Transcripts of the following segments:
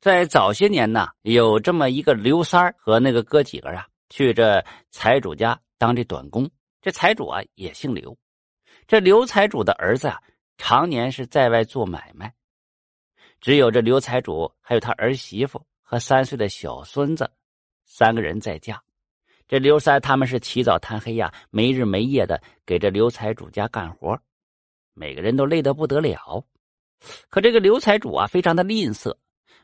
在早些年呢，有这么一个刘三儿和那个哥几个啊，去这财主家当这短工。这财主啊也姓刘，这刘财主的儿子啊，常年是在外做买卖，只有这刘财主还有他儿媳妇和三岁的小孙子，三个人在家。这刘三他们是起早贪黑呀，没日没夜的给这刘财主家干活，每个人都累得不得了。可这个刘财主啊，非常的吝啬。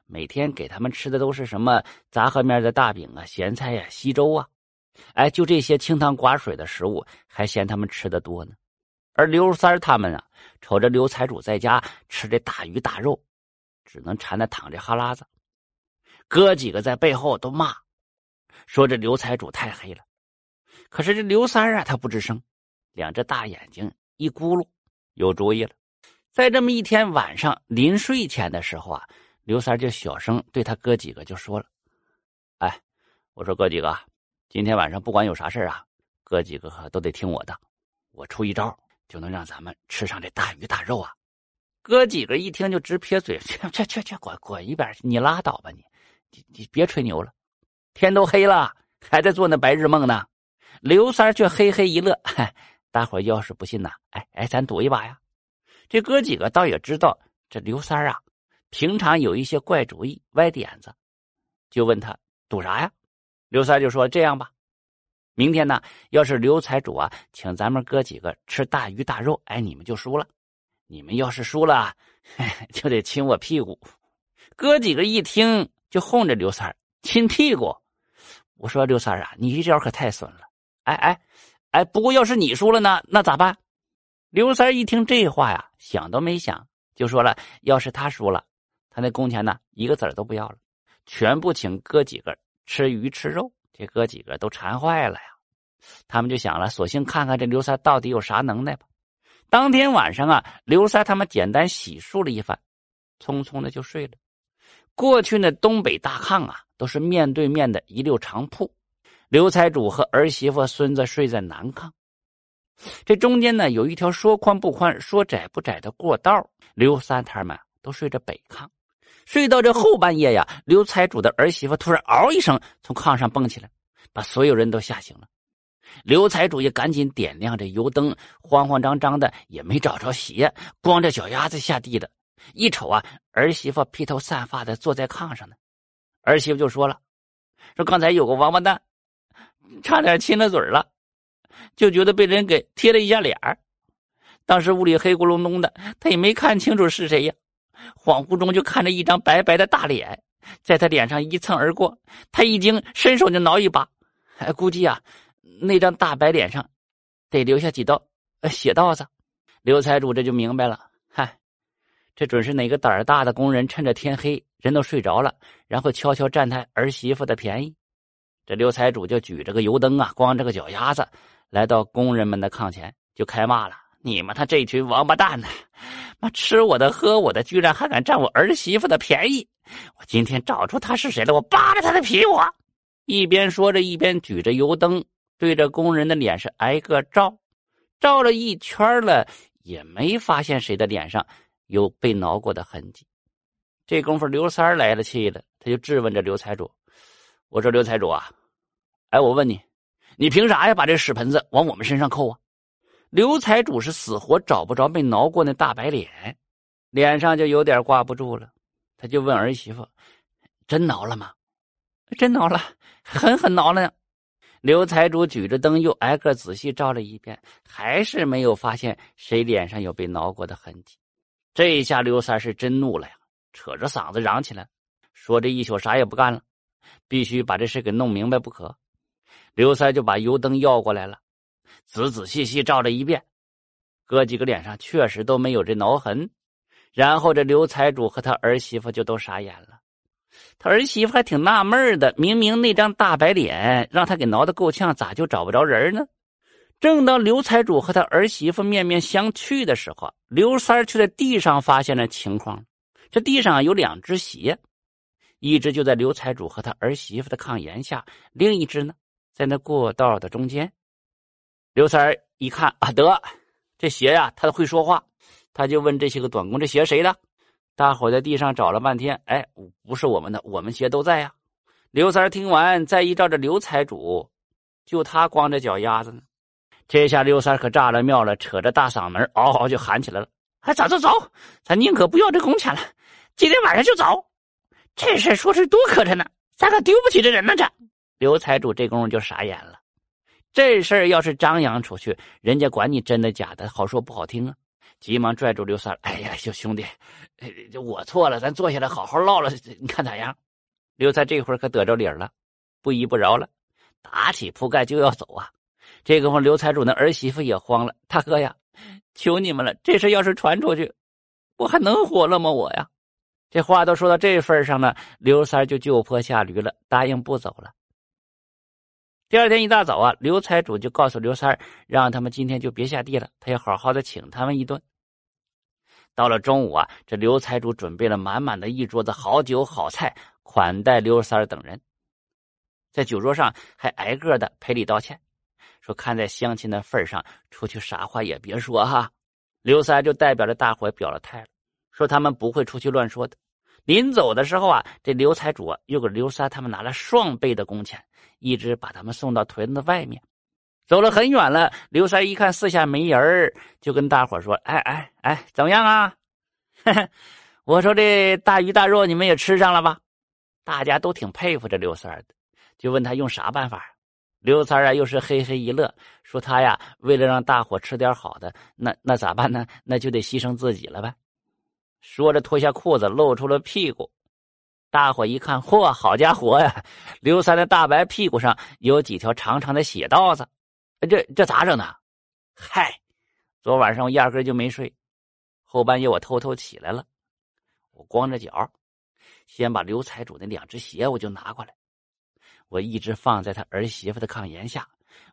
每天给他们吃的都是什么杂合面的大饼啊、咸菜呀、稀粥啊，哎，就这些清汤寡水的食物，还嫌他们吃的多呢。而刘三他们啊，瞅着刘财主在家吃这大鱼大肉，只能馋得淌着哈喇子。哥几个在背后都骂，说这刘财主太黑了。可是这刘三啊，他不吱声，两只大眼睛一咕噜，有主意了。在这么一天晚上临睡前的时候啊。刘三就小声对他哥几个就说了：“哎，我说哥几个，今天晚上不管有啥事啊，哥几个都得听我的。我出一招，就能让咱们吃上这大鱼大肉啊！”哥几个一听就直撇嘴：“去去去去，滚滚一边去！你拉倒吧你，你你别吹牛了，天都黑了，还在做那白日梦呢。”刘三却嘿嘿一乐：“嗨，大伙要是不信呐，哎哎，咱赌一把呀！”这哥几个倒也知道这刘三啊。平常有一些怪主意、歪点子，就问他赌啥呀？刘三就说：“这样吧，明天呢，要是刘财主啊请咱们哥几个吃大鱼大肉，哎，你们就输了。你们要是输了，就得亲我屁股。”哥几个一听就哄着刘三亲屁股。我说：“刘三啊，你这招可太损了！哎哎哎，不过要是你输了呢，那咋办？”刘三一听这话呀，想都没想就说了：“要是他输了。”他那工钱呢，一个子儿都不要了，全部请哥几个吃鱼吃肉。这哥几个都馋坏了呀，他们就想了，索性看看这刘三到底有啥能耐吧。当天晚上啊，刘三他们简单洗漱了一番，匆匆的就睡了。过去那东北大炕啊，都是面对面的一溜长铺，刘财主和儿媳妇、孙子睡在南炕，这中间呢有一条说宽不宽、说窄不窄的过道。刘三他们都睡着北炕。睡到这后半夜呀，刘财主的儿媳妇突然嗷一声从炕上蹦起来，把所有人都吓醒了。刘财主也赶紧点亮这油灯，慌慌张张的也没找着鞋，光着脚丫子下地的。一瞅啊，儿媳妇披头散发的坐在炕上呢。儿媳妇就说了：“说刚才有个王八蛋，差点亲了嘴了，就觉得被人给贴了一下脸当时屋里黑咕隆咚的，他也没看清楚是谁呀。”恍惚中就看着一张白白的大脸，在他脸上一蹭而过，他一惊，伸手就挠一把，哎，估计啊，那张大白脸上得留下几道血道子。刘财主这就明白了，嗨，这准是哪个胆儿大的工人趁着天黑人都睡着了，然后悄悄占他儿媳妇的便宜。这刘财主就举着个油灯啊，光着个脚丫子，来到工人们的炕前，就开骂了：“你们他这群王八蛋呢！”妈吃我的喝我的，居然还敢占我儿媳妇的便宜！我今天找出他是谁了，我扒了他的皮！我一边说着，一边举着油灯对着工人的脸是挨个照，照了一圈了，也没发现谁的脸上有被挠过的痕迹。这功夫，刘三来了气了，他就质问着刘财主：“我说刘财主啊，哎，我问你，你凭啥呀把这屎盆子往我们身上扣啊？”刘财主是死活找不着被挠过那大白脸，脸上就有点挂不住了。他就问儿媳妇：“真挠了吗？”“真挠了，狠狠挠了。”呢。”刘财主举着灯又挨个仔细照了一遍，还是没有发现谁脸上有被挠过的痕迹。这一下刘三是真怒了呀，扯着嗓子嚷起来，说：“这一宿啥也不干了，必须把这事给弄明白不可。”刘三就把油灯要过来了。仔仔细细照了一遍，哥几个脸上确实都没有这挠痕。然后这刘财主和他儿媳妇就都傻眼了。他儿媳妇还挺纳闷的，明明那张大白脸让他给挠得够呛，咋就找不着人呢？正当刘财主和他儿媳妇面面相觑的时候，刘三却在地上发现了情况。这地上有两只鞋，一只就在刘财主和他儿媳妇的炕沿下，另一只呢，在那过道的中间。刘三一看啊，得这鞋呀，他会说话，他就问这些个短工：“这鞋谁的？”大伙在地上找了半天，哎，不是我们的，我们鞋都在呀。刘三听完，再依照着刘财主，就他光着脚丫子呢。这下刘三可炸了庙了，扯着大嗓门嗷嗷就喊起来了：“还走走走，咱宁可不要这工钱了，今天晚上就走。这事说是多磕碜呢，咱可丢不起这人呢。”这刘财主这功夫就傻眼了。这事儿要是张扬出去，人家管你真的假的，好说不好听啊。急忙拽住刘三，哎呀，兄兄弟，我错了，咱坐下来好好唠唠，你看咋样？刘三这会儿可得着理儿了，不依不饶了，打起铺盖就要走啊！这个刘财主那儿媳妇也慌了，大哥呀，求你们了，这事要是传出去，我还能活了吗？我呀，这话都说到这份上了，刘三就就坡下驴了，答应不走了。第二天一大早啊，刘财主就告诉刘三儿让他们今天就别下地了，他要好好的请他们一顿。到了中午啊，这刘财主准备了满满的一桌子好酒好菜款待刘三儿等人，在酒桌上还挨个的赔礼道歉，说看在乡亲的份上，出去啥话也别说哈。刘三就代表着大伙表了态了，说他们不会出去乱说的。临走的时候啊，这刘财主又给刘三他们拿了双倍的工钱，一直把他们送到屯子外面。走了很远了，刘三一看四下没人就跟大伙说：“哎哎哎，怎么样啊？我说这大鱼大肉你们也吃上了吧？”大家都挺佩服这刘三的，就问他用啥办法。刘三啊，又是嘿嘿一乐，说他呀，为了让大伙吃点好的，那那咋办呢？那就得牺牲自己了呗。说着脱下裤子，露出了屁股。大伙一看，嚯，好家伙呀！刘三的大白屁股上有几条长长的血道子。这这咋整呢？嗨，昨晚上我压根就没睡，后半夜我偷偷起来了，我光着脚，先把刘财主那两只鞋我就拿过来，我一只放在他儿媳妇的炕沿下，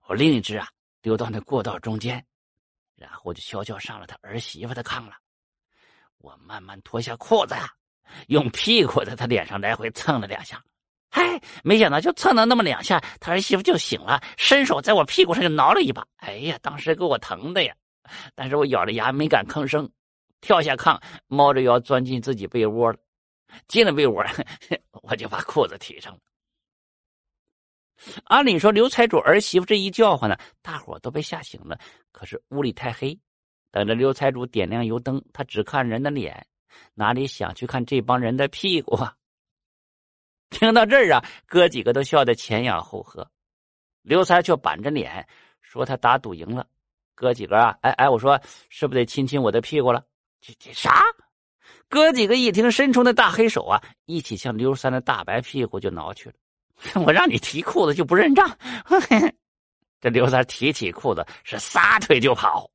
我另一只啊丢到那过道中间，然后就悄悄上了他儿媳妇的炕了。我慢慢脱下裤子呀，用屁股在他脸上来回蹭了两下。嗨，没想到就蹭了那么两下，他儿媳妇就醒了，伸手在我屁股上就挠了一把。哎呀，当时给我疼的呀！但是我咬着牙没敢吭声，跳下炕，猫着腰钻进自己被窝了。进了被窝，我就把裤子提上了。按理说，刘财主儿媳妇这一叫唤呢，大伙都被吓醒了。可是屋里太黑，等着刘财主点亮油灯，他只看人的脸，哪里想去看这帮人的屁股啊？听到这儿啊，哥几个都笑得前仰后合，刘三却板着脸说：“他打赌赢了。”哥几个啊，哎哎，我说是不是得亲亲我的屁股了？这这啥？哥几个一听，伸出那大黑手啊，一起向刘三的大白屁股就挠去了。我让你提裤子就不认账，这刘三提起裤子是撒腿就跑。